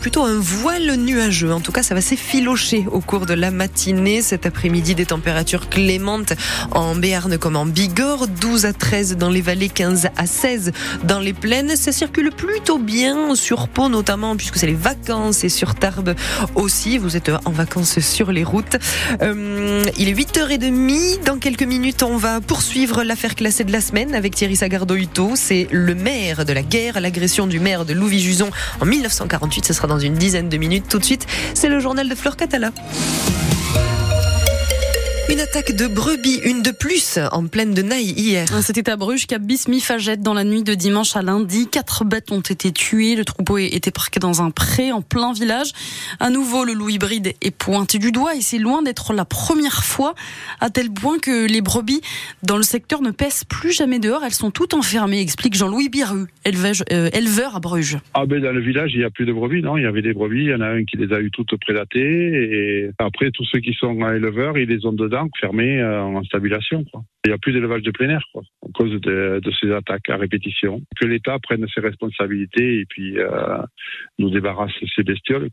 plutôt un voile nuageux. En tout cas, ça va s'effilocher au cours de la matinée. Cet après-midi, des températures clémentes en Béarn comme en Bigorre. 12 à 13 dans les vallées, 15 à 16 dans les plaines. Ça circule plutôt bien sur Pau notamment puisque c'est les vacances et sur Tarbes aussi. Vous êtes en vacances sur les routes. Euh, il est 8h30. Dans quelques minutes, on va poursuivre l'affaire classée de la semaine avec Thierry Sagardo-Huto. C'est le maire de la guerre, l'agression du maire de Louis-Juson en 1948. Ce sera dans une dizaine de minutes. Tout de suite, c'est le journal de Fleur Catala. Une attaque de brebis, une de plus, en pleine de Naï hier. C'était à Bruges qu'à Bismifagette, dans la nuit de dimanche à lundi. Quatre bêtes ont été tuées. Le troupeau était parqué dans un pré en plein village. À nouveau, le loup hybride est pointé du doigt et c'est loin d'être la première fois, à tel point que les brebis dans le secteur ne pèsent plus jamais dehors. Elles sont toutes enfermées, explique Jean-Louis Biru, euh, éleveur à Bruges. Ah ben dans le village, il n'y a plus de brebis, non? Il y avait des brebis, il y en a un qui les a eu toutes prédatées. Et après, tous ceux qui sont éleveurs, ils les ont dedans fermé euh, en stabulation. Quoi. Il n'y a plus d'élevage de plein air quoi, à cause de, ces attaques à répétition. Que l'État prenne ses responsabilités et puis euh, nous débarrasse ces bestioles.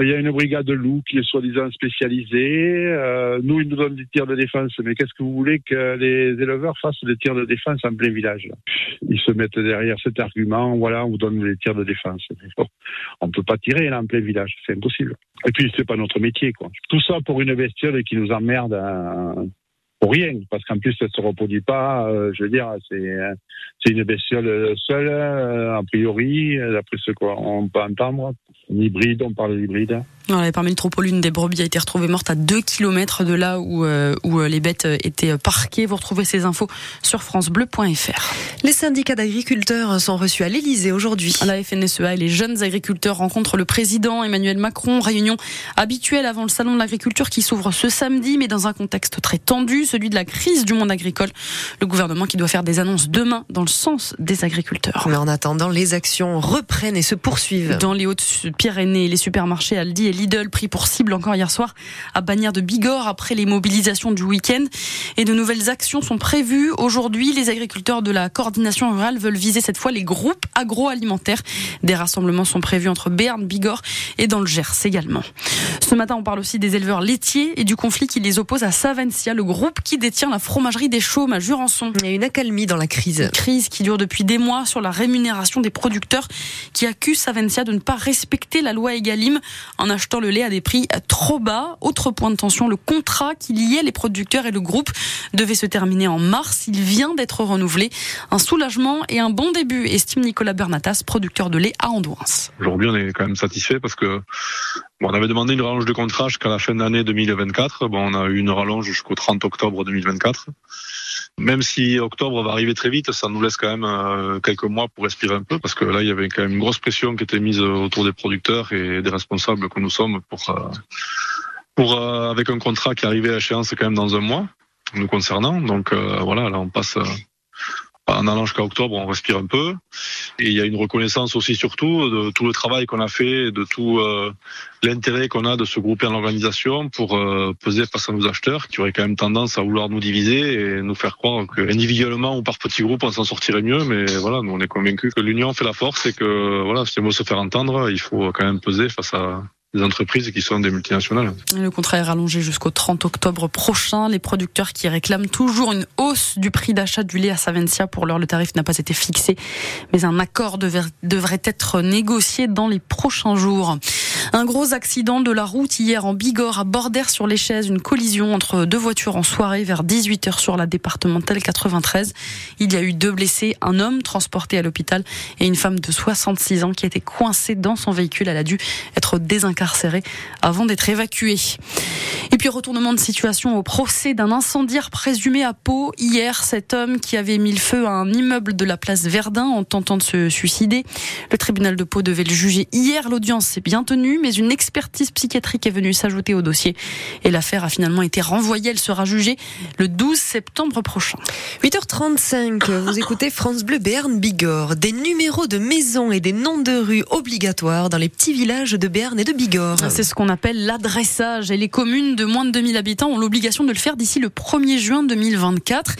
Il y a une brigade de loups qui est soi-disant spécialisée. Euh, nous, ils nous donnent des tirs de défense. Mais qu'est-ce que vous voulez que les éleveurs fassent des tirs de défense en plein village? Ils se mettent derrière cet argument. Voilà, on vous donne les tirs de défense. On ne peut pas tirer là en plein village. C'est impossible. Et puis, c'est pas notre métier. Quoi. Tout ça pour une bestiole qui nous emmerde pour rien, parce qu'en plus, elle se reproduit pas. Euh, je veux dire, c'est c'est une bestiole seule, euh, a priori, d'après ce qu'on peut entendre. Une hybride, on parle d'hybride. parmi le troupeau, l'une des brebis a été retrouvée morte à 2 km de là où, euh, où les bêtes étaient parquées. Vous retrouvez ces infos sur francebleu.fr. Les syndicats d'agriculteurs sont reçus à l'Elysée aujourd'hui. La FNSEA et les jeunes agriculteurs rencontrent le président Emmanuel Macron. Réunion habituelle avant le salon de l'agriculture qui s'ouvre ce samedi, mais dans un contexte très tendu, celui de la crise du monde agricole. Le gouvernement qui doit faire des annonces demain dans le sens des agriculteurs. Mais en attendant, les actions reprennent et se poursuivent. Dans les Hautes-Pyrénées, les supermarchés Aldi et Lidl pris pour cible encore hier soir à Bagnères de Bigorre après les mobilisations du week-end. Et de nouvelles actions sont prévues. Aujourd'hui, les agriculteurs de la coordination rurale veulent viser cette fois les groupes agroalimentaires. Des rassemblements sont prévus entre Béarn, Bigorre et dans le Gers également. Ce matin, on parle aussi des éleveurs laitiers et du conflit qui les oppose à Savencia, le groupe qui détient la fromagerie des Chaumes à Jurançon. Il y a une accalmie dans la crise qui dure depuis des mois sur la rémunération des producteurs qui accusent Savencia de ne pas respecter la loi Egalim en achetant le lait à des prix trop bas. Autre point de tension, le contrat qui liait les producteurs et le groupe devait se terminer en mars. Il vient d'être renouvelé. Un soulagement et un bon début, estime Nicolas Bernatas, producteur de lait à Andouins. Aujourd'hui, on est quand même satisfait parce que Bon, on avait demandé une rallonge de contrat jusqu'à la fin de l'année 2024. Bon, on a eu une rallonge jusqu'au 30 octobre 2024. Même si octobre va arriver très vite, ça nous laisse quand même euh, quelques mois pour respirer un peu, parce que là, il y avait quand même une grosse pression qui était mise autour des producteurs et des responsables que nous sommes pour, euh, pour euh, avec un contrat qui arrivait à échéance quand même dans un mois, nous concernant. Donc voilà, là, on passe en allant jusqu'à octobre, on respire un peu. Et il y a une reconnaissance aussi surtout de tout le travail qu'on a fait, de tout euh, l'intérêt qu'on a de se grouper en organisation pour euh, peser face à nos acheteurs qui auraient quand même tendance à vouloir nous diviser et nous faire croire que individuellement ou par petits groupes on s'en sortirait mieux. Mais voilà, nous on est convaincus que l'union fait la force et que voilà, si on veut se faire entendre, il faut quand même peser face à Le contrat est rallongé jusqu'au 30 octobre prochain. Les producteurs qui réclament toujours une hausse du prix d'achat du lait à Savencia, pour l'heure, le tarif n'a pas été fixé, mais un accord devrait être négocié dans les prochains jours. Un gros accident de la route hier en Bigorre à Bordère sur les chaises, une collision entre deux voitures en soirée vers 18h sur la départementale 93. Il y a eu deux blessés, un homme transporté à l'hôpital et une femme de 66 ans qui était coincée dans son véhicule. Elle a dû être désincarcérée avant d'être évacuée. Et puis retournement de situation au procès d'un incendiaire présumé à Pau. Hier, cet homme qui avait mis le feu à un immeuble de la place Verdun en tentant de se suicider. Le tribunal de Pau devait le juger hier. L'audience s'est bien tenue. Mais une expertise psychiatrique est venue s'ajouter au dossier et l'affaire a finalement été renvoyée. Elle sera jugée le 12 septembre prochain. 8h35, vous écoutez France Bleu Béarn Bigorre. Des numéros de maisons et des noms de rues obligatoires dans les petits villages de Béarn et de Bigorre. C'est ce qu'on appelle l'adressage et les communes de moins de 2000 habitants ont l'obligation de le faire d'ici le 1er juin 2024.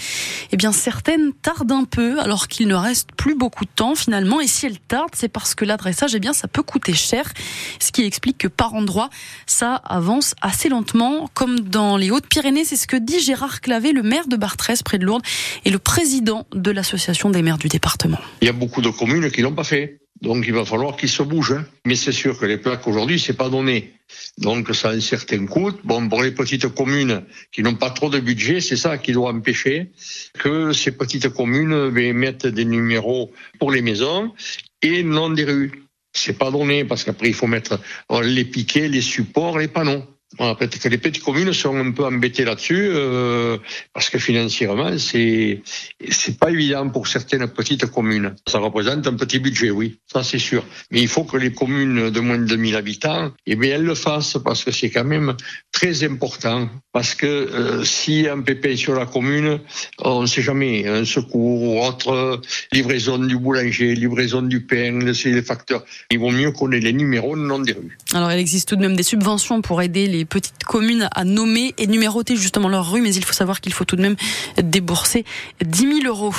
Eh bien, certaines tardent un peu alors qu'il ne reste plus beaucoup de temps finalement. Et si elles tardent, c'est parce que l'adressage, eh bien, ça peut coûter cher. Ce qui explique que par endroit, ça avance assez lentement, comme dans les Hautes-Pyrénées. C'est ce que dit Gérard Clavé, le maire de Bartrès, près de Lourdes, et le président de l'association des maires du département. Il y a beaucoup de communes qui l'ont pas fait. Donc il va falloir qu'ils se bougent. Hein. Mais c'est sûr que les plaques aujourd'hui, c'est pas donné. Donc ça a un certain coût. Bon, pour les petites communes qui n'ont pas trop de budget, c'est ça qui doit empêcher que ces petites communes ben, mettent des numéros pour les maisons et non des rues. C'est pas donné parce qu'après il faut mettre les piquets, les supports, les panneaux. Voilà, peut-être que les petites communes sont un peu embêtées là-dessus euh, parce que financièrement c'est c'est pas évident pour certaines petites communes. Ça représente un petit budget, oui, ça c'est sûr. Mais il faut que les communes de moins de 2000 habitants, eh bien elles le fassent parce que c'est quand même très important. Parce que euh, si un pépin sur la commune, on ne sait jamais, un secours ou autre, livraison du boulanger, livraison du pain, c'est les facteurs. Il vaut mieux qu'on ait les numéros, non des rues. Alors il existe tout de même des subventions pour aider les petites communes à nommer et numéroter justement leur rue, mais il faut savoir qu'il faut tout de même débourser 10 000 euros.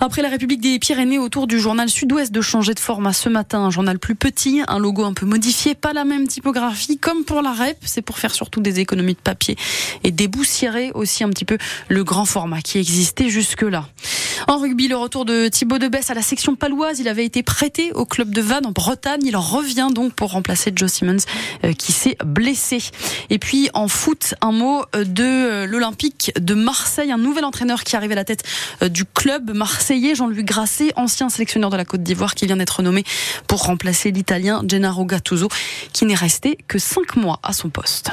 Après la République des Pyrénées, autour du journal Sud-Ouest de changer de format ce matin, un journal plus petit, un logo un peu modifié, pas la même typographie, comme pour la REP, c'est pour faire surtout des économies de papier et déboussiérer aussi un petit peu le grand format qui existait jusque-là. En rugby, le retour de Thibaut Debesse à la section paloise. Il avait été prêté au club de Vannes en Bretagne. Il en revient donc pour remplacer Joe Simmons euh, qui s'est blessé. Et puis en foot, un mot euh, de euh, l'Olympique de Marseille, un nouvel entraîneur qui arrive à la tête du club marseillais, Jean-Louis Grasset, ancien sélectionneur de la Côte d'Ivoire, qui vient d'être nommé pour remplacer l'Italien Gennaro Gattuso, qui n'est resté que cinq mois à son poste.